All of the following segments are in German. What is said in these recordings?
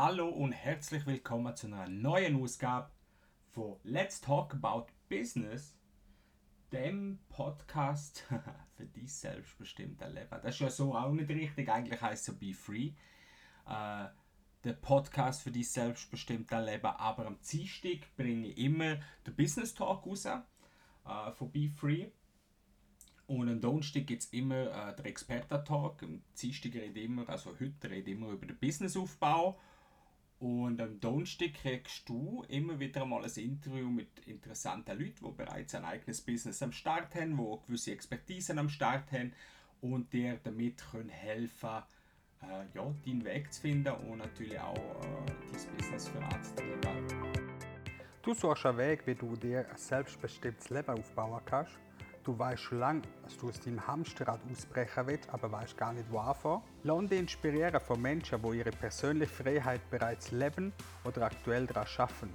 Hallo und herzlich willkommen zu einer neuen Ausgabe von Let's Talk About Business, dem Podcast für dein selbstbestimmte Leben. Das ist ja so auch nicht richtig, eigentlich heißt es Be Free. Äh, der Podcast für dein selbstbestimmte Leben, aber am Dienstag bringe ich immer den Business Talk raus äh, von Be Free. Und am Donnerstag gibt es immer äh, den Experten-Talk. Am Dienstag rede immer, also heute rede ich immer über den Businessaufbau. Und am Donnerstag kriegst du immer wieder mal ein Interview mit interessanten Leuten, die bereits ein eigenes Business am Start haben, die gewisse Expertisen am Start haben und dir damit können helfen äh, ja, deinen Weg zu finden und natürlich auch äh, dein Business voranzutreiben. Du suchst einen Weg, wie du dir ein selbstbestimmtes Leben aufbauen kannst Du weißt schon lange, dass du aus deinem Hamsterrad ausbrechen willst, aber weißt gar nicht, wo anfangen. Lass dich inspirieren von Menschen, die ihre persönliche Freiheit bereits leben oder aktuell daran arbeiten.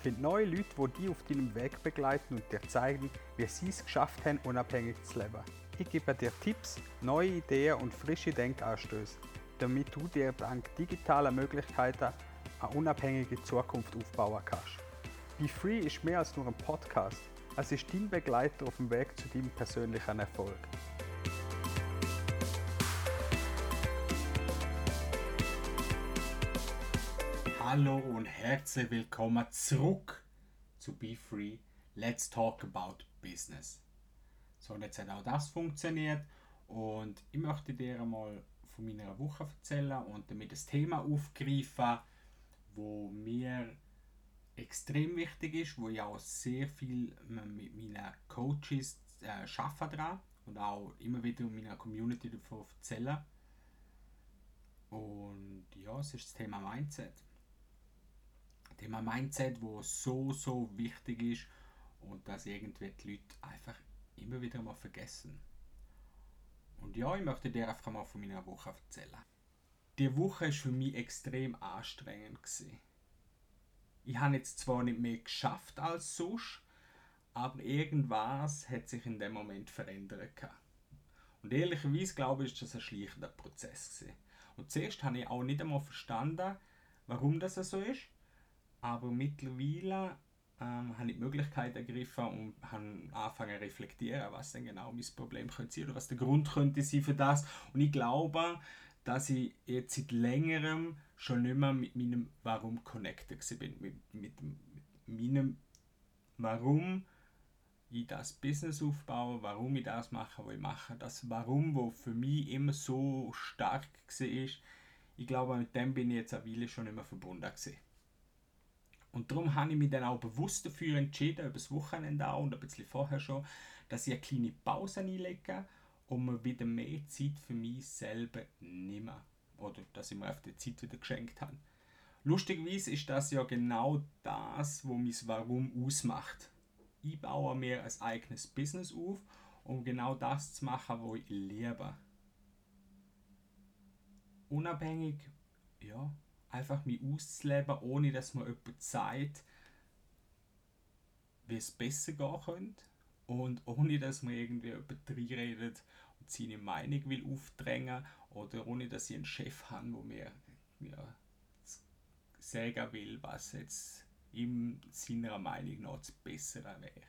Find neue Leute, die dich auf deinem Weg begleiten und dir zeigen, wie sie es geschafft haben, unabhängig zu leben. Ich gebe dir Tipps, neue Ideen und frische Denkanstöße, damit du dir dank digitaler Möglichkeiten eine unabhängige Zukunft aufbauen kannst. Be Free ist mehr als nur ein Podcast. Es ist dein Begleiter auf dem Weg zu deinem persönlichen Erfolg. Hallo und herzlich willkommen zurück zu Be Free. Let's talk about business. So, und jetzt hat auch das funktioniert und ich möchte dir einmal von meiner Woche erzählen und damit das Thema aufgreifen, wo mir extrem wichtig ist, wo ich auch sehr viel mit meinen Coaches äh, arbeite dran und auch immer wieder in meiner Community davon erzähle. Und ja, es ist das Thema Mindset. Thema Mindset, wo so, so wichtig ist und das irgendwie die Leute einfach immer wieder mal vergessen. Und ja, ich möchte dir einfach mal von meiner Woche erzählen. Die Woche war für mich extrem anstrengend. Gewesen ich habe jetzt zwar nicht mehr geschafft als sonst, aber irgendwas hat sich in dem Moment verändert. Und ehrlicherweise glaube ich, ist das ein schleichender Prozess. Gewesen. Und zuerst habe ich auch nicht einmal verstanden, warum das so ist. Aber mittlerweile ähm, habe ich die Möglichkeit ergriffen und habe angefangen zu reflektieren, was denn genau mein Problem könnte sein oder was der Grund könnte sein für das. Und ich glaube, dass ich jetzt seit längerem schon mehr mit meinem Warum connected bin. Mit, mit, mit meinem Warum ich das Business aufbaue, warum ich das mache, was ich mache. Das Warum, wo für mich immer so stark war, ich glaube, mit dem bin ich jetzt eine Weile schon immer verbunden gewesen. Und darum habe ich mich dann auch bewusst dafür entschieden, über das Wochenende auch und ein bisschen vorher schon, dass ich eine kleine Pause einlege und mir wieder mehr Zeit für mich selber nehme. Oder dass ich mir auf die Zeit wieder geschenkt habe. Lustigerweise ist das ja genau das, was mein Warum ausmacht. Ich baue mir ein eigenes Business auf, um genau das zu machen, was ich liebe. Unabhängig, ja, einfach mich auszuleben, ohne dass mir jemand sagt, wie es besser gehen könnte und ohne dass man irgendwie jemand reinredet und seine Meinung will aufdrängen oder ohne dass ich einen Chef habe, wo mir ja, sagen will, was jetzt in seiner Meinung nach das Bessere wäre.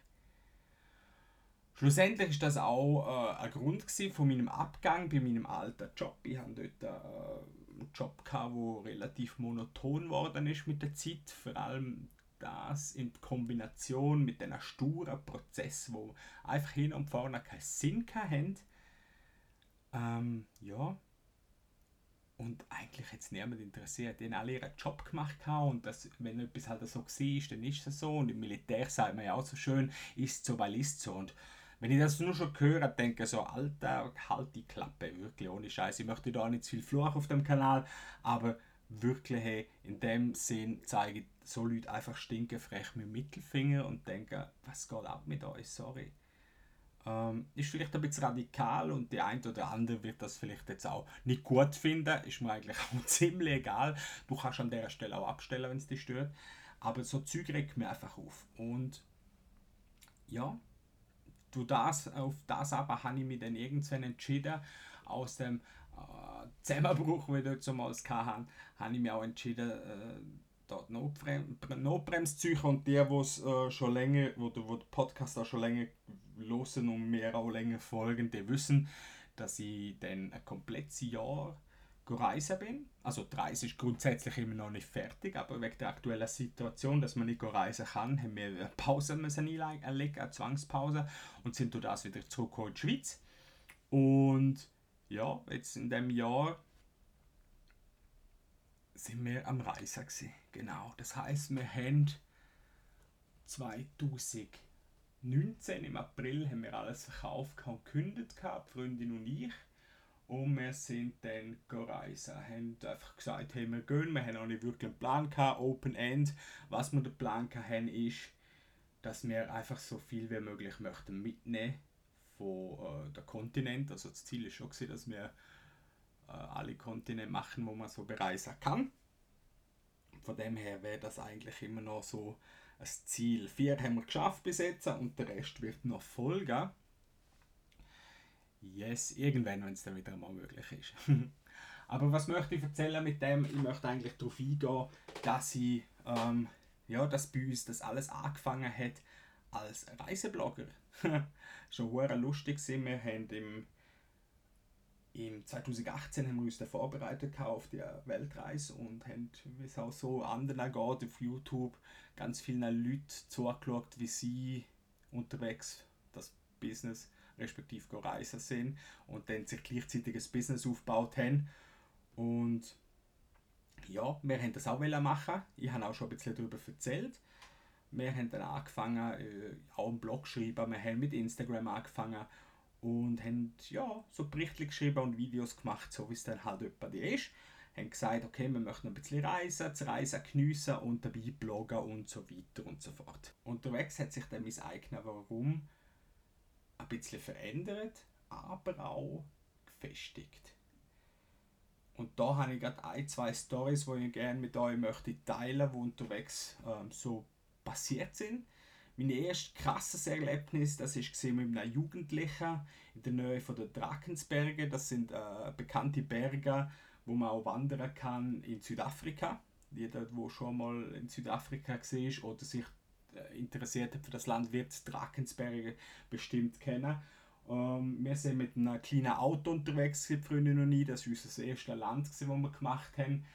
Schlussendlich ist das auch äh, ein Grund von meinem Abgang bei meinem alten Job. Ich hatte dort äh, einen Job, der relativ monoton geworden ist mit der Zeit. Vor allem das in Kombination mit einem sturen Prozess, wo einfach hin und vorne keinen Sinn haben. Ähm, ja. Und eigentlich hat es niemand interessiert. Die haben alle ihren Job gemacht und das, wenn etwas halt so war, dann ist es so. Und im Militär sagt man ja auch so schön, ist so, weil ist so. Und wenn ich das nur schon höre, denke ich so, Alter, halt die Klappe, wirklich ohne Scheiß. Ich möchte da nicht zu viel Fluch auf dem Kanal, aber wirklich hey, in dem Sinn zeige ich so Leute einfach stinkenfrech mit dem Mittelfinger und denken, was geht ab mit euch, sorry. Ähm, ist vielleicht ein bisschen radikal und der eine oder andere wird das vielleicht jetzt auch nicht gut finden, ist mir eigentlich auch ziemlich egal. Du kannst an der Stelle auch abstellen, wenn es dich stört. Aber so Zeug regt mir einfach auf. Und ja, du das, auf das aber habe ich mich dann irgendwann entschieden, aus dem äh, Zusammenbruch, wie ich dort damals hatte, habe ich mich auch entschieden, äh, zu ziehen. Und die, es äh, schon länger, wo, wo den Podcast auch schon länger hören und mir auch länger folgen, die wissen, dass ich dann ein komplettes Jahr reisen bin. Also die Reise ist grundsätzlich immer noch nicht fertig, aber wegen der aktuellen Situation, dass man nicht reisen kann, haben wir eine Pause müssen einlegen, eine Zwangspause und sind durch das wieder zurückgekommen in die Schweiz. Und ja, jetzt in dem Jahr sind wir am Reisen gewesen. Genau, das heißt, wir haben 2019 im April haben wir alles verkauft und gekündigt, die Freundin und ich. Und wir sind dann. Wir haben einfach gesagt, hey, wir gehen. Wir haben noch nicht wirklich einen Plan gehabt, Open End. Was wir den Plan hatten, ist, dass wir einfach so viel wie möglich möchten mitnehmen von äh, der Kontinent. Also das Ziel ist schon gewesen, dass wir alle Kontinente machen, wo man so bereisen kann. Von dem her wäre das eigentlich immer noch so ein Ziel. Vier haben wir geschafft bis jetzt und der Rest wird noch folgen. Yes, irgendwann, wenn es dann wieder mal möglich ist. Aber was möchte ich erzählen mit dem? Ich möchte eigentlich darauf eingehen, dass ich, ähm, ja, dass bei uns das alles angefangen hat als Reiseblogger. Schon sehr lustig sind wir haben im, im 2018 haben wir uns vorbereitet auf die Weltreise und haben, wie es auch so anderen geht, auf YouTube ganz vielen Leuten zugeschaut, wie sie unterwegs das Business respektive reisen sind und dann sich gleichzeitig ein Business aufgebaut haben. Und ja, wir haben das auch machen. Ich habe auch schon ein bisschen darüber erzählt. Wir haben dann angefangen, äh, auch einen Blog zu schreiben, wir haben mit Instagram angefangen und haben ja, so Berichte geschrieben und Videos gemacht, so wie es dann halt die ist. Haben gesagt, okay, wir möchten ein bisschen reisen, das Reisen geniessen und dabei bloggen und so weiter und so fort. Unterwegs hat sich dann mein eigenes Warum ein bisschen verändert, aber auch gefestigt. Und da habe ich gerade ein, zwei Stories, die ich gerne mit euch möchte teilen, die unterwegs ähm, so passiert sind. Mein erstes krasses Erlebnis, das war mit einem Jugendlichen in der Nähe von der Drakensberge. Das sind äh, bekannte Berge, wo man auch wandern kann in Südafrika. Jeder, der schon mal in Südafrika war oder sich äh, interessiert hat für das Land, wird Drakensberge bestimmt kennen. Ähm, wir sind mit einem kleinen Auto unterwegs, Freundin und ich. Das war unser erstes Land, das wir gemacht haben.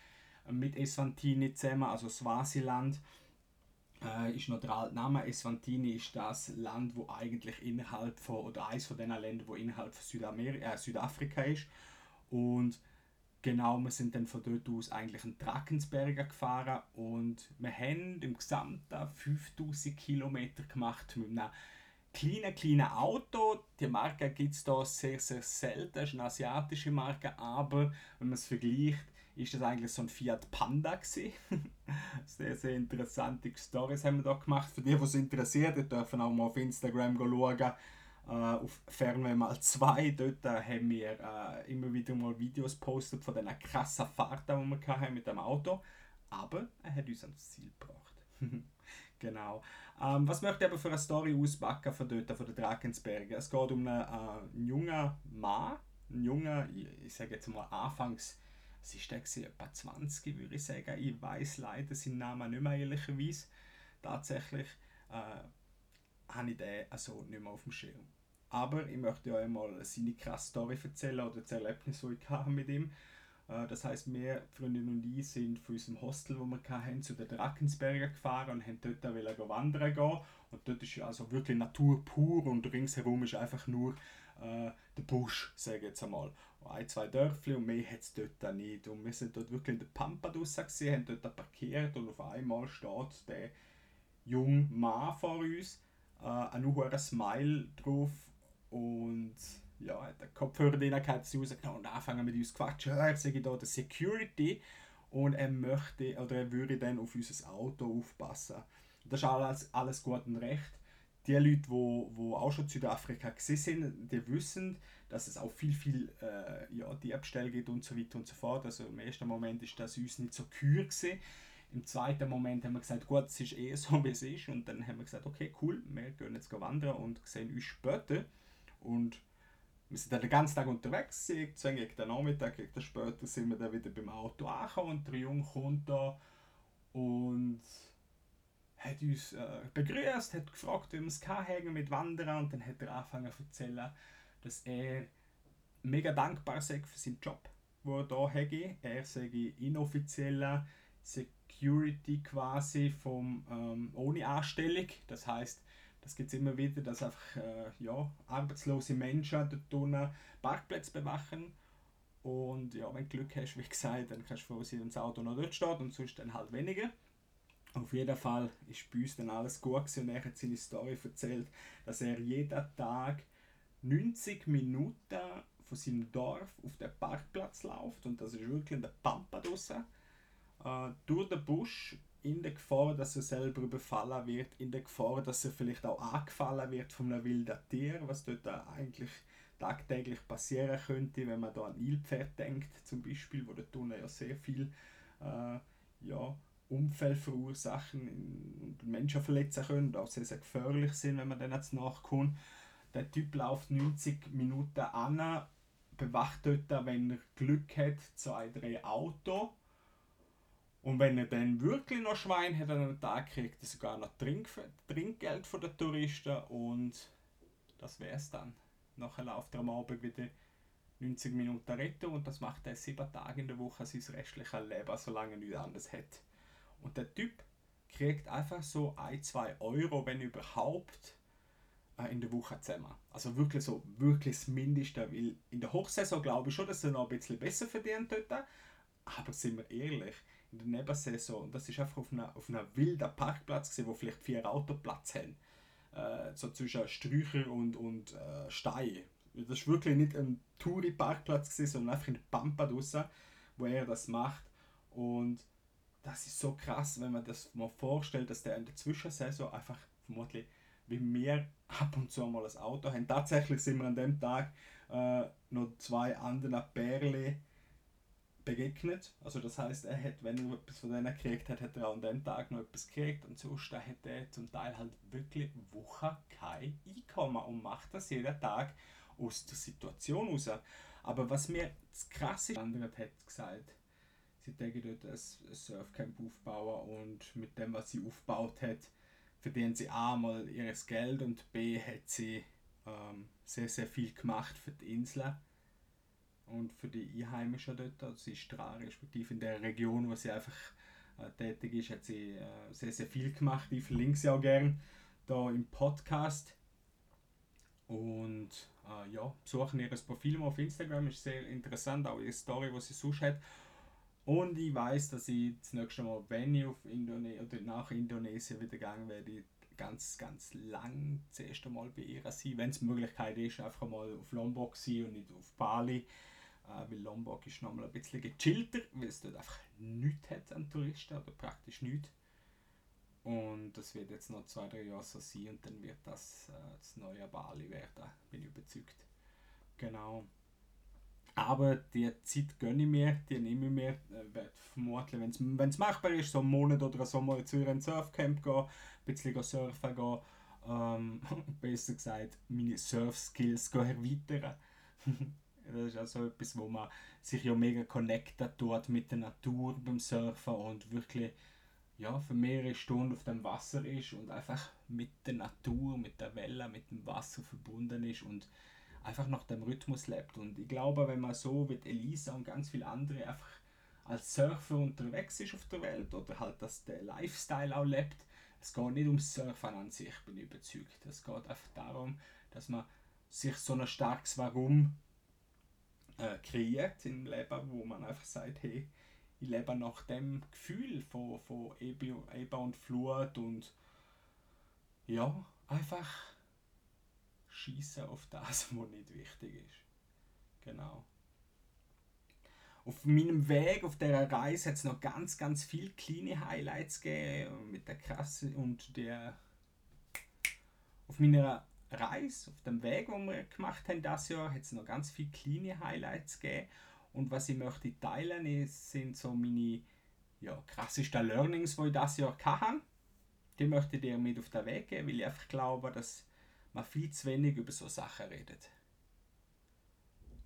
Mit Eswantini zusammen, also Swasiland. Äh, ist noch der alte Name. Eswantini ist das Land, wo eigentlich innerhalb von, oder eines von den Ländern, wo innerhalb von Südamerika, äh, Südafrika ist. Und Genau, wir sind dann von dort aus eigentlich in Drakensbergen gefahren und wir haben im Gesamten 5000 Kilometer gemacht mit einem kleinen, kleinen Auto. Die Marke gibt es hier sehr, sehr selten, das ist eine asiatische Marke, aber wenn man es vergleicht, ist das eigentlich so ein Fiat Panda gewesen. sehr, sehr interessante Stories haben wir da gemacht. Für die, die es interessiert, dürfen auch mal auf Instagram schauen äh, auf Fernweh mal 2. Dort äh, haben wir äh, immer wieder mal Videos postet von diesen krassen Fahrten, die wir hatten mit dem Auto. Aber er hat uns ans Ziel gebracht. genau. Ähm, was möchte ich aber für eine Story auspacken von dort, von den Drakensbergen? Es geht um einen, einen jungen Mann, einen jungen, ich sage jetzt mal anfangs, was ist der etwa 20 würde ich sagen. Ich weiß leider seinen Namen nicht mehr ehrlicherweise. Tatsächlich äh, habe ich den also nicht mehr auf dem Schirm. Aber ich möchte euch mal seine krasse Story erzählen oder das Erlebnis, das ich hatte mit ihm äh, Das heißt, wir, Freundin und ich, sind von unserem Hostel, wo wir hatten, zu den Drakensbergen gefahren und haben dort auch wandern gehen. Und dort ist ja also wirklich Natur pur und ringsherum ist einfach nur äh, der Busch, sage ich jetzt einmal. Ein, zwei Dörfli und mehr hat es dort nicht. Und wir sind dort wirklich in der Pampa draussen gesehen, haben dort parkiert und auf einmal steht der junge Mann vor uns äh, ein hoher Smile drauf und ja, hat den Kopfhörer drin gehabt, sie rausgenommen und anfangen mit uns zu quatschen. Er sage da der Security und er möchte oder er würde dann auf unser Auto aufpassen. Das ist alles, alles gut und recht. Die Leute, die wo, wo auch schon Südafrika sind, die wissen, dass es auch viel, viel äh, ja, Diebstähle gibt und so weiter und so fort. Also im ersten Moment ist das uns nicht so kühl gewesen. Im zweiten Moment haben wir gesagt, gut, es ist eh so, wie es ist. Und dann haben wir gesagt, okay, cool, wir gehen jetzt wandern und sehen uns später. Und wir sind dann den ganzen Tag unterwegs, irgendwann gegen den Nachmittag, gegen den später sind wir dann wieder beim Auto angekommen und der Junge kommt da und hat uns äh, begrüßt, hat gefragt, wie wir es hängen mit Wandern und dann hat er angefangen zu erzählen, dass er mega dankbar sei für seinen Job, den er hier hat. Er sei inoffizieller Security quasi vom, ähm, ohne Anstellung. Das heißt, das gibt es immer wieder, dass einfach äh, ja, arbeitslose Menschen dort unten Parkplätze bewachen. Und ja, wenn du Glück hast, wie gesagt, dann kannst du froh sein, wenn das Auto noch dort steht und sonst dann halt weniger. Auf jeden Fall ist bei uns dann alles gut und er hat seine Story erzählt, dass er jeden Tag 90 Minuten von seinem Dorf auf den Parkplatz läuft und das ist wirklich in der Pampa draussen, äh, durch den Busch in der Gefahr, dass er selber überfallen wird, in der Gefahr, dass er vielleicht auch angefallen wird von einem wilden Tier, was dort eigentlich tagtäglich passieren könnte, wenn man da an Nilpferd denkt, zum Beispiel, wo dort unten ja sehr viel äh, ja, Unfälle verursachen und Menschen verletzen können und auch sehr, sehr gefährlich sind, wenn man dann jetzt nachkommt. Der Typ läuft 90 Minuten an, bewacht dort, wenn er Glück hat, zwei, drei Autos und wenn er dann wirklich noch Schwein hat an einem Tag, kriegt er sogar noch Trink Trinkgeld von den Touristen und das wäre es dann. Nachher läuft er am Abend wieder 90 Minuten retten und das macht er sieben Tage in der Woche sein restliches Leben, solange er nichts anderes hat. Und der Typ kriegt einfach so ein, zwei Euro, wenn überhaupt, äh, in der Woche zusammen. Also wirklich so, wirklich das Mindeste, weil in der Hochsaison glaube ich schon, dass er noch ein bisschen besser verdient dort, aber sind wir ehrlich, in der Nebensaison, das ist einfach auf einem auf einer wilden Parkplatz gewesen, wo vielleicht vier Autos haben. Äh, so zwischen Sträucher und, und äh, Stein. Das war wirklich nicht ein Touri-Parkplatz, sondern einfach in der Pampa draussen, wo er das macht. Und das ist so krass, wenn man das mal vorstellt, dass der in der Zwischensaison einfach vermutlich wie wir ab und zu mal ein Auto haben. Tatsächlich sind wir an dem Tag äh, noch zwei anderen Pärchen begegnet. Also das heißt, er hat, wenn er etwas von denen gekriegt hat, hat er auch an dem Tag noch etwas gekriegt und sonst hat er zum Teil halt wirklich Wochen kein Einkommen und macht das jeden Tag aus der Situation raus. Aber was mir das krasse andere hat gesagt, sie denken dort ein Surfcamp aufbauen und mit dem, was sie aufgebaut hat, verdient sie A mal ihr Geld und B hat sie ähm, sehr, sehr viel gemacht für die Insel und für die Einheimischen dort, also sie ist dran, respektive in der Region, wo sie einfach äh, tätig ist, hat sie äh, sehr, sehr viel gemacht. Ich verlinke sie auch gerne da im Podcast. Und äh, ja, besuchen ihr Profil mal auf Instagram, ist sehr interessant, auch ihre Story, die sie sonst hat. Und ich weiß, dass ich das nächste Mal, wenn ich auf Indone oder nach Indonesien wieder gegangen werde, ganz, ganz lang das erste Mal bei ihr sein, wenn es die Möglichkeit ist, einfach mal auf Lombok sein und nicht auf Bali. Äh, weil Lombok ist nochmal ein bisschen gechillter, weil es dort einfach nichts hat an Touristen oder praktisch nichts. Und das wird jetzt noch zwei, drei Jahre so sein und dann wird das äh, das neue Bali werden, bin ich überzeugt. Genau. Aber die Zeit gönne ich mir, die nehme ich mir. Äh, vermutlich, wenn es machbar ist, so einen Monat oder so mal zu einem Surfcamp gehen, ein bisschen surfen gehen. Ähm, besser gesagt, meine Surf-Skills erweitern. Das ist also etwas, wo man sich ja mega connectet dort mit der Natur beim Surfen und wirklich ja, für mehrere Stunden auf dem Wasser ist und einfach mit der Natur, mit der Welle, mit dem Wasser verbunden ist und einfach nach dem Rhythmus lebt. Und ich glaube, wenn man so wie Elisa und ganz viele andere einfach als Surfer unterwegs ist auf der Welt oder halt, dass der Lifestyle auch lebt, es geht nicht ums Surfen an sich, bin ich überzeugt. Es geht einfach darum, dass man sich so ein starkes Warum äh, kreiert im Leben, wo man einfach sagt, hey, ich lebe nach dem Gefühl von, von Ebbe, und Flut und ja, einfach schießen auf das, was nicht wichtig ist. Genau. Auf meinem Weg, auf der Reise, hat es noch ganz, ganz viele kleine Highlights gegeben mit der Krasse und der. Auf meiner Reise, auf dem Weg, den wir gemacht haben das Jahr, hat es noch ganz viele kleine Highlights gegeben. Und was ich möchte teilen, ist, sind so meine ja, krassesten Learnings, die ich das Jahr hatte. Die möchte ich dir mit auf den Weg geben, weil ich einfach glaube, dass man viel zu wenig über so Sachen redet.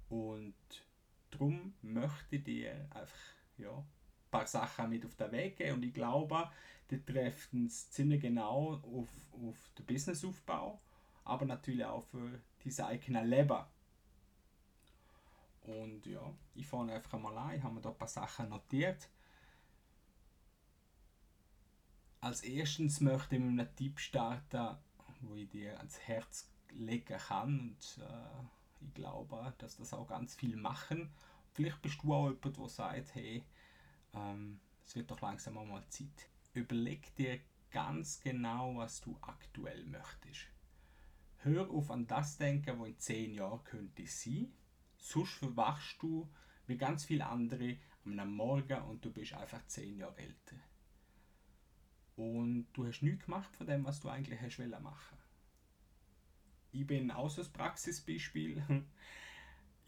Und darum möchte ich dir einfach ja, ein paar Sachen mit auf den Weg geben und ich glaube, die treffen es ziemlich genau auf, auf den Businessaufbau, aber natürlich auch für dein eigenes Leben. Und ja, ich fange einfach mal an, ich habe mir da ein paar Sachen notiert. Als erstes möchte ich mit einem Tipp starten, wo ich dir ans Herz legen kann und äh, ich glaube, dass das auch ganz viel machen. Vielleicht bist du auch jemand, der sagt, hey, ähm, es wird doch langsam mal Zeit. Überleg dir ganz genau, was du aktuell möchtest. Hör auf an das denken, was in zehn Jahren könnte sein. Sonst verwachst du wie ganz viele andere am Morgen und du bist einfach zehn Jahre älter. Und du hast nichts gemacht von dem, was du eigentlich hast machen Ich bin auch so ein Praxisbeispiel.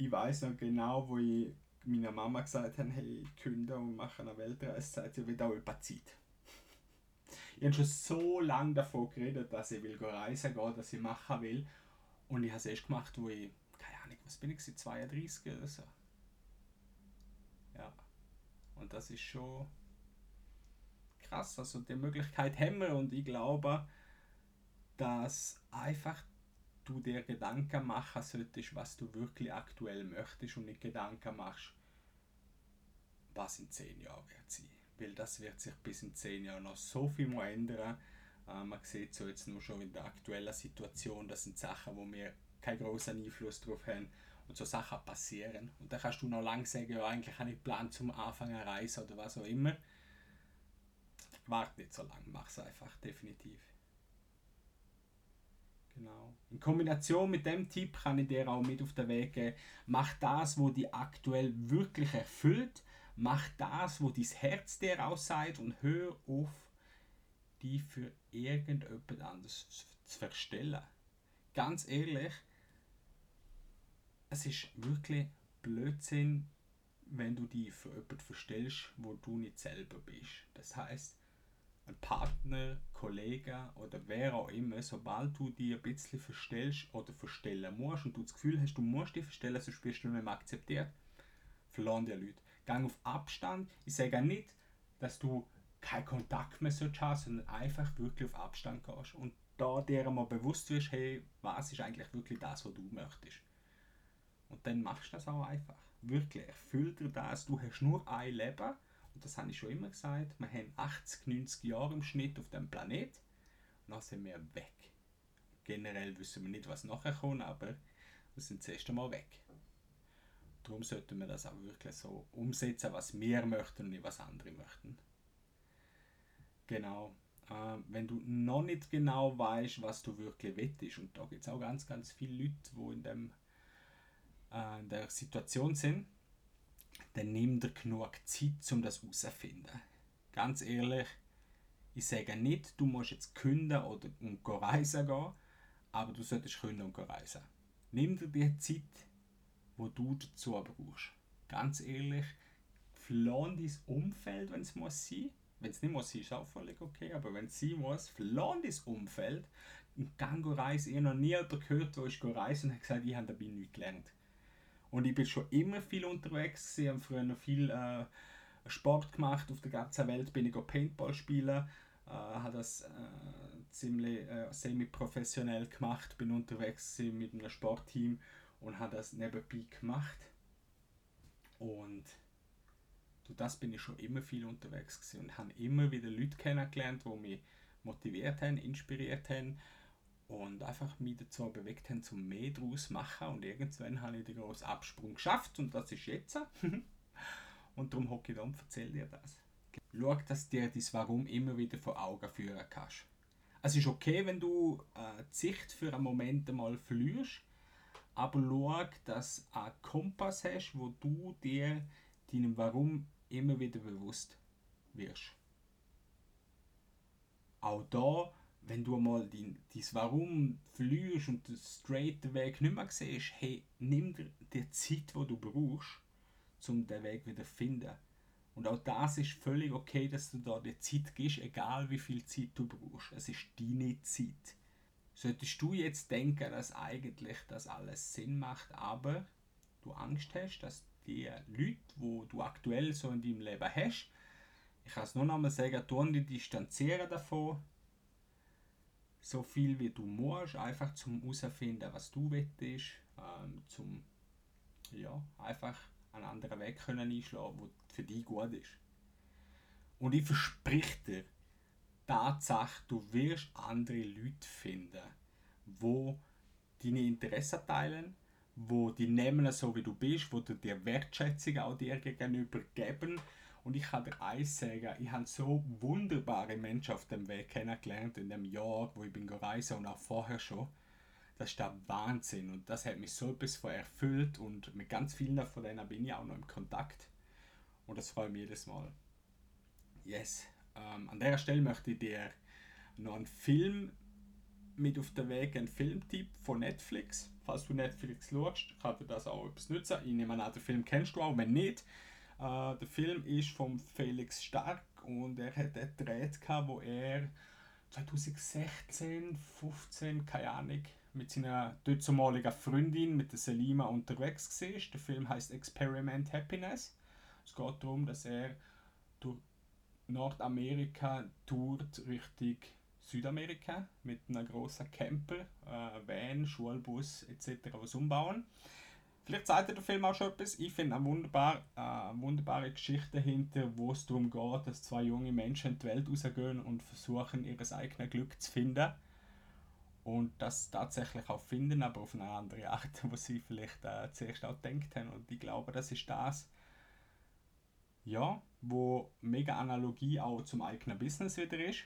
Ich weiß noch genau, wo ich meiner Mama gesagt habe, hey, ich künde und mache eine Weltreise, sagt sie, wird auch über Zeit. Ich habe schon so lange davon geredet, dass ich will reisen gehen, dass ich machen will. Und ich habe es erst gemacht, wo ich, keine Ahnung, was bin ich, 32 oder so. Ja. Und das ist schon krass. Also die Möglichkeit haben wir und ich glaube, dass einfach du dir Gedanken machen solltest, was du wirklich aktuell möchtest und nicht Gedanken machst, was in zehn Jahren wird sein. Weil das wird sich bis in zehn Jahren noch so viel mehr ändern. Äh, man sieht so jetzt nur schon in der aktuellen Situation, das sind Sachen, wo wir keinen großen Einfluss drauf haben und so Sachen passieren. Und da kannst du noch lange sagen, ja, eigentlich habe ich Plan zum Anfang einer Reise oder was auch immer. Warte nicht so lange, mach es einfach, definitiv. Genau. In Kombination mit dem Tipp kann ich dir auch mit auf den Weg geben, mach das, wo die aktuell wirklich erfüllt, mach das, wo dein Herz dir aussagt und hör auf, die für irgendjemand anderes zu verstellen. Ganz ehrlich, es ist wirklich Blödsinn, wenn du die für jemanden verstellst, wo du nicht selber bist. Das heißt, Partner, Kollege oder wer auch immer, sobald du dich ein bisschen verstellst oder verstellen musst und du das Gefühl hast, du musst dich verstellen, sonst wirst du nicht mehr akzeptiert, verloren die Leute. Gang auf Abstand. Ich sage nicht, dass du keinen Kontakt mehr hast, sondern einfach wirklich auf Abstand gehst und da dir einmal bewusst wirst, hey, was ist eigentlich wirklich das, was du möchtest. Und dann machst du das auch einfach. Wirklich, erfüll dir das. Du hast nur ein Leben und das habe ich schon immer gesagt, wir haben 80, 90 Jahre im Schnitt auf dem Planet und dann sind wir weg. Generell wissen wir nicht, was nachher kommt, aber wir sind zuerst einmal weg. Darum sollten wir das auch wirklich so umsetzen, was wir möchten und nicht was andere möchten. Genau. Äh, wenn du noch nicht genau weißt, was du wirklich wettest, und da gibt es auch ganz, ganz viele Leute, die in, dem, äh, in der Situation sind, dann nimm dir genug Zeit, um das herauszufinden. Ganz ehrlich, ich sage nicht, du musst jetzt künden oder um reisen gehen, aber du solltest künden und reisen. Nimm dir die Zeit, wo du dazu brauchst. Ganz ehrlich, plan dein Umfeld, wenn es muss sein. Wenn es nicht muss sein, ist auch völlig okay, aber wenn es sein muss, plan dein Umfeld. Und gang reisen. Ich habe noch nie jemanden gehört, der ist reisen und hat gesagt, ich habe dabei nichts gelernt. Und ich bin schon immer viel unterwegs. Ich habe früher noch viel äh, Sport gemacht. Auf der ganzen Welt bin ich Paintball spielen. Äh, habe das äh, ziemlich äh, semi-professionell gemacht. Bin unterwegs mit einem Sportteam und habe das nebenbei gemacht. Und durch das bin ich schon immer viel unterwegs gewesen und habe immer wieder Leute kennengelernt, die mich motiviert haben, inspiriert haben und einfach mich dazu bewegt haben, zum mehr daraus zu machen. Und irgendwann habe ich den großen Absprung geschafft und das ist jetzt. und darum hocke ich da und erzähle dir das. Schau, dass dir das Warum immer wieder vor Augen führen kannst. Es ist okay, wenn du äh, die Sicht für einen Moment einmal verlierst, aber schau, dass du einen Kompass hast, wo du dir deinem Warum immer wieder bewusst wirst. Auch da wenn du mal dein, dein Warum verlierst und den straighten Weg nicht mehr siehst, hey, nimm dir die Zeit, die du brauchst, um den Weg wieder zu finden. Und auch das ist völlig okay, dass du da die Zeit gibst, egal wie viel Zeit du brauchst. Es ist deine Zeit. Solltest du jetzt denken, dass eigentlich das alles Sinn macht, aber du Angst hast, dass die Leute, wo du aktuell so in deinem Leben hast, ich kann es nur noch mal sagen, tu dich distanzieren davon, so viel wie du musst, einfach zum herausfinden, was du willst, ähm, zum ja, einfach einen anderen Weg können einschlagen, der für dich gut ist. Und ich verspreche dir, Tatsache, du wirst andere Leute finden, wo deine Interessen teilen, wo die nehmen so wie du bist, wo dir Wertschätzung auch dir gegenüber geben. Und ich kann dir eins sagen, ich habe so wunderbare Menschen auf dem Weg kennengelernt, in dem Jahr, wo ich bin gereist und auch vorher schon. Das ist der Wahnsinn und das hat mich so etwas von erfüllt und mit ganz vielen von denen bin ich auch noch im Kontakt. Und das freut mich jedes Mal. Yes. Ähm, an der Stelle möchte ich dir noch einen Film mit auf den Weg, einen Filmtipp von Netflix. Falls du Netflix schaust, kann dir das auch etwas nützen. Ich nehme an, den Film kennst du auch, wenn nicht. Äh, der Film ist von Felix Stark und er hat einen gedreht, wo er 2016, 15, keine Ahnung, mit seiner dortzumaligen Freundin, mit der Selima, unterwegs war. Der Film heißt Experiment Happiness. Es geht darum, dass er durch Nordamerika tourt Richtung Südamerika mit einem großen Camper, äh, Van, Schulbus etc. was umbauen. Vielleicht zeigt der Film auch schon etwas. Ich finde eine, wunderbar, äh, wunderbare Geschichte dahinter, wo es darum geht, dass zwei junge Menschen in die Welt rausgehen und versuchen, ihr eigenes Glück zu finden. Und das tatsächlich auch finden, aber auf eine andere Art, wo sie vielleicht äh, zuerst auch gedacht haben. Und ich glaube, das ist das, ja, wo mega Analogie auch zum eigenen Business wieder ist.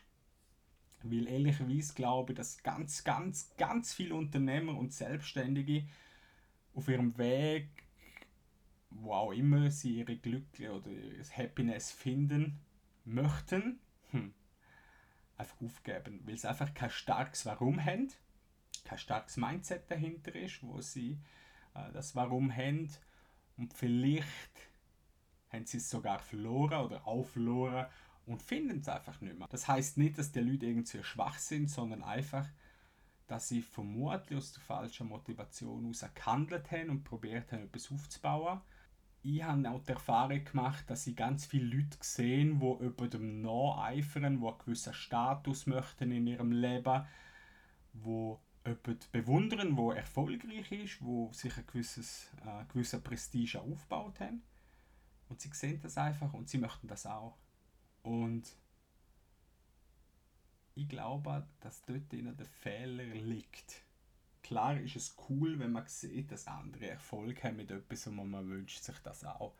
Weil ehrlicherweise glaube ich, dass ganz, ganz, ganz viele Unternehmer und Selbstständige auf ihrem Weg, wo auch immer sie ihre Glück oder ihre Happiness finden möchten, hm, einfach aufgeben, weil sie einfach kein starkes Warum haben, kein starkes Mindset dahinter ist, wo sie äh, das Warum haben und vielleicht haben sie es sogar verloren oder auch verloren und finden es einfach nicht mehr. Das heißt nicht, dass die Leute irgendwie schwach sind, sondern einfach, dass sie vermutlich aus der falschen Motivation heraus gehandelt haben und probiert haben, etwas aufzubauen. Ich habe auch die Erfahrung gemacht, dass ich ganz viele Leute gesehen, die über dem nacheifern, die einen gewissen Status möchten in ihrem Leben, wo jemanden bewundern, wo erfolgreich ist, wo sich ein gewisses, äh, gewisser Prestige aufgebaut haben. Und sie sehen das einfach und sie möchten das auch. Und ich glaube, dass dort der Fehler liegt. Klar ist es cool, wenn man sieht, dass andere Erfolg haben mit etwas und man wünscht sich das auch.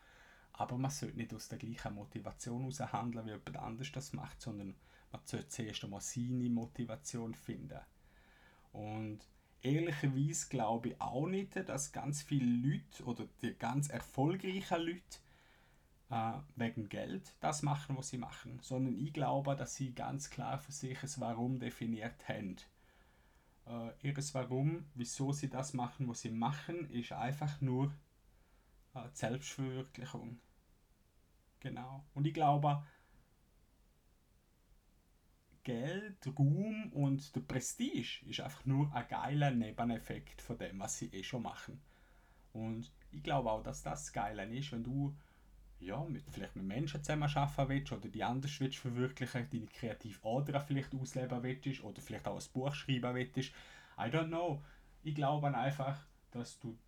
Aber man sollte nicht aus der gleichen Motivation heraus handeln, wie jemand anders das macht, sondern man sollte zuerst einmal seine Motivation finden. Und ehrlicherweise glaube ich auch nicht, dass ganz viele Leute oder die ganz erfolgreichen Leute äh, wegen Geld das machen, was sie machen, sondern ich glaube, dass sie ganz klar für sich das Warum definiert haben. Äh, ihres Warum, wieso sie das machen, was sie machen, ist einfach nur äh, Selbstverwirklichung. Genau. Und ich glaube, Geld, Ruhm und der Prestige ist einfach nur ein geiler Nebeneffekt von dem, was sie eh schon machen. Und ich glaube auch, dass das geil ist, wenn du ja, mit, vielleicht mit Menschen zusammen arbeiten willst oder die anders willst verwirklichen, deine kreative Ader vielleicht ausleben willst oder vielleicht auch ein Buch schreiben willst. I don't know. Ich glaube einfach, dass du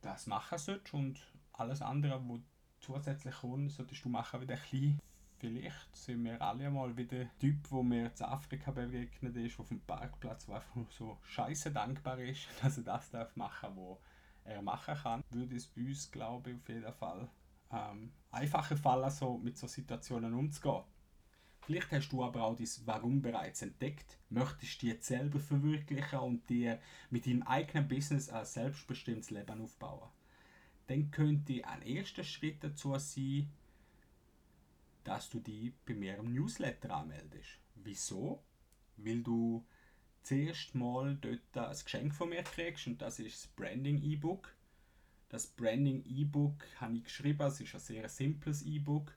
das machen solltest und alles andere, was zusätzlich kommt, solltest du machen wieder klein. Vielleicht sind wir alle mal wieder der Typ, wo mir in Afrika begegnet ist, auf dem Parkplatz, der einfach so scheiße dankbar ist, dass er das darf machen, was er machen kann. Würde es uns, glaube ich, auf jeden Fall ähm, einfacher fallen, so mit so Situationen umzugehen. Vielleicht hast du aber auch das Warum bereits entdeckt, möchtest dich selber verwirklichen und dir mit deinem eigenen Business ein selbstbestimmtes Leben aufbauen. Dann könnte ein erster Schritt dazu sein, dass du dich bei mir im Newsletter anmeldest. Wieso? Weil du zuerst mal dort ein Geschenk von mir kriegst und das ist das Branding E-Book. Das Branding E-Book habe ich geschrieben, es ist ein sehr simples E-Book,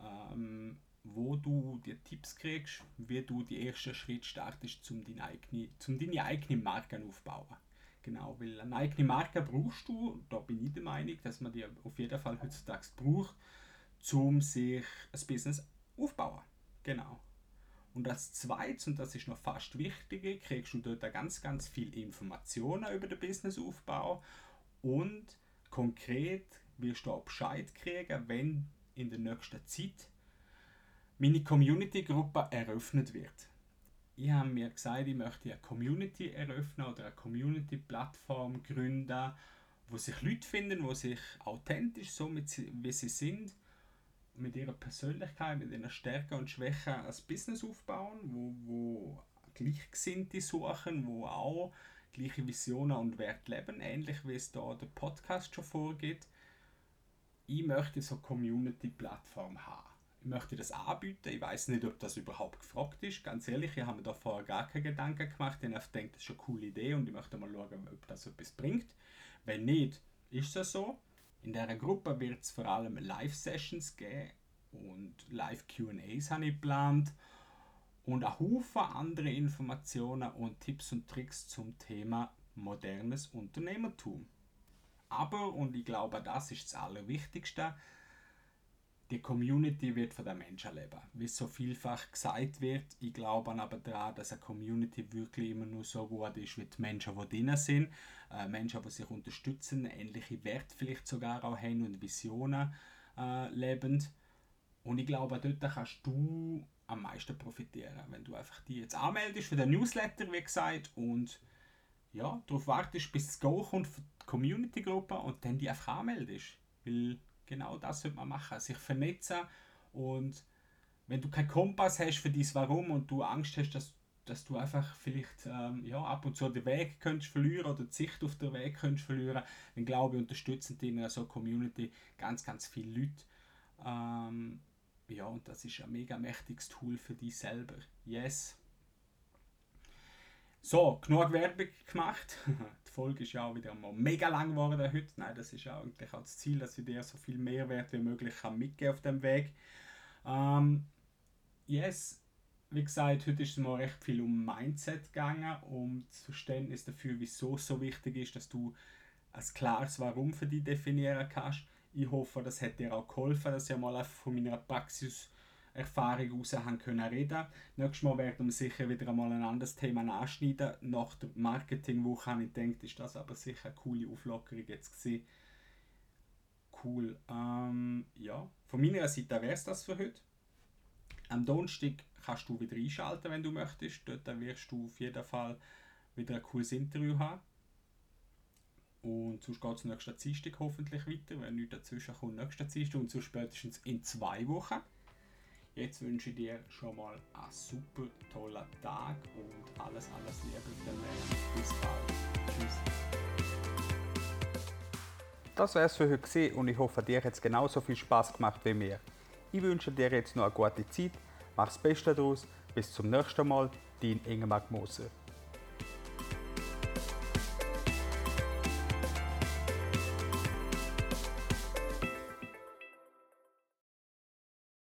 ähm, wo du die Tipps kriegst, wie du die ersten Schritte startest, um deine eigene, um deine eigene Marke aufzubauen. genau, weil eine eigene Marke brauchst du, da bin ich der Meinung, dass man die auf jeden Fall heutzutage braucht, um sich ein Business aufzubauen. Genau. Und als zweites, und das ist noch fast wichtiger, kriegst du dort ganz, ganz viel Informationen über den Businessaufbau und konkret wirst du auch Bescheid kriegen, wenn in der nächsten Zeit meine Community-Gruppe eröffnet wird. Ich habe mir gesagt, ich möchte eine Community eröffnen oder eine Community-Plattform gründen, wo sich Leute finden, wo sich authentisch so mit, wie sie sind mit ihrer Persönlichkeit, mit ihren Stärken und Schwächen ein Business aufbauen, wo, wo Gleichgesinnte suchen, wo auch gleiche Visionen und Werte leben, ähnlich wie es da der Podcast schon vorgeht. Ich möchte so eine Community-Plattform haben. Ich möchte das anbieten. Ich weiß nicht, ob das überhaupt gefragt ist. Ganz ehrlich, ich habe mir da vorher gar keine Gedanken gemacht. Ich habe gedacht, das ist eine coole Idee und ich möchte mal schauen, ob das etwas bringt. Wenn nicht, ist das so. In dieser Gruppe wird es vor allem Live-Sessions geben und Live-QAs habe ich geplant und ein Haufen andere Informationen und Tipps und Tricks zum Thema modernes Unternehmertum. Aber, und ich glaube, das ist das Allerwichtigste, die Community wird von den Menschen leben. Wie so vielfach gesagt wird, ich glaube aber daran, dass eine Community wirklich immer nur so gut ist wie die Menschen, die drin sind. Äh, Menschen, die sich unterstützen, ähnliche Werte vielleicht sogar auch haben und Visionen äh, lebend. Und ich glaube, dort kannst du am meisten profitieren, wenn du einfach die jetzt anmeldest für den Newsletter, wie gesagt, und ja, darauf wartest, bis es Go kommt für die Community-Gruppe und dann die einfach anmeldest. Weil genau das sollte man machen, sich vernetzen und wenn du keinen Kompass hast für dies Warum und du Angst hast, dass, dass du einfach vielleicht ähm, ja, ab und zu den Weg könntest verlieren oder die Sicht auf den Weg könntest verlieren, dann glaube ich, unterstützen die in einer so Community ganz, ganz viele Leute. Ähm, ja, und das ist ein mega mächtiges Tool für dich selber. Yes. So, genug Werbung gemacht. Die Folge ist ja auch wieder mal mega lang geworden heute. Nein, das ist ja eigentlich auch das Ziel, dass ich dir so viel Mehrwert wie möglich kann mitgeben auf dem Weg. Ähm, yes, wie gesagt, heute ist es mal recht viel um Mindset gegangen, um das Verständnis dafür, wieso es so wichtig ist, dass du ein klares Warum für dich definieren kannst. Ich hoffe, das hat dir auch geholfen, dass ich mal von meiner Praxis Erfahrung heraus haben können reden. Nächstes Mal werden wir sicher wieder einmal ein anderes Thema anschneiden. Nach der Marketingwoche habe ich gedacht, ist das aber sicher eine coole Auflockerung jetzt gewesen. Cool. Ähm, ja, von meiner Seite wäre es das für heute. Am Donnerstag kannst du wieder einschalten, wenn du möchtest. Dort wirst du auf jeden Fall wieder ein cooles Interview haben. Und sonst geht es nächsten Dienstag hoffentlich weiter. Wenn nichts dazwischen kommt, nächsten Dienstag und so spätestens in zwei Wochen. Jetzt wünsche ich dir schon mal einen super tollen Tag und alles, alles Liebe dem Weg. Bis bald. Tschüss. Das wäre es für heute und ich hoffe, dir hat es genauso viel Spaß gemacht wie mir. Ich wünsche dir jetzt noch eine gute Zeit, mach das Beste daraus. Bis zum nächsten Mal, dein Ingemar Moser.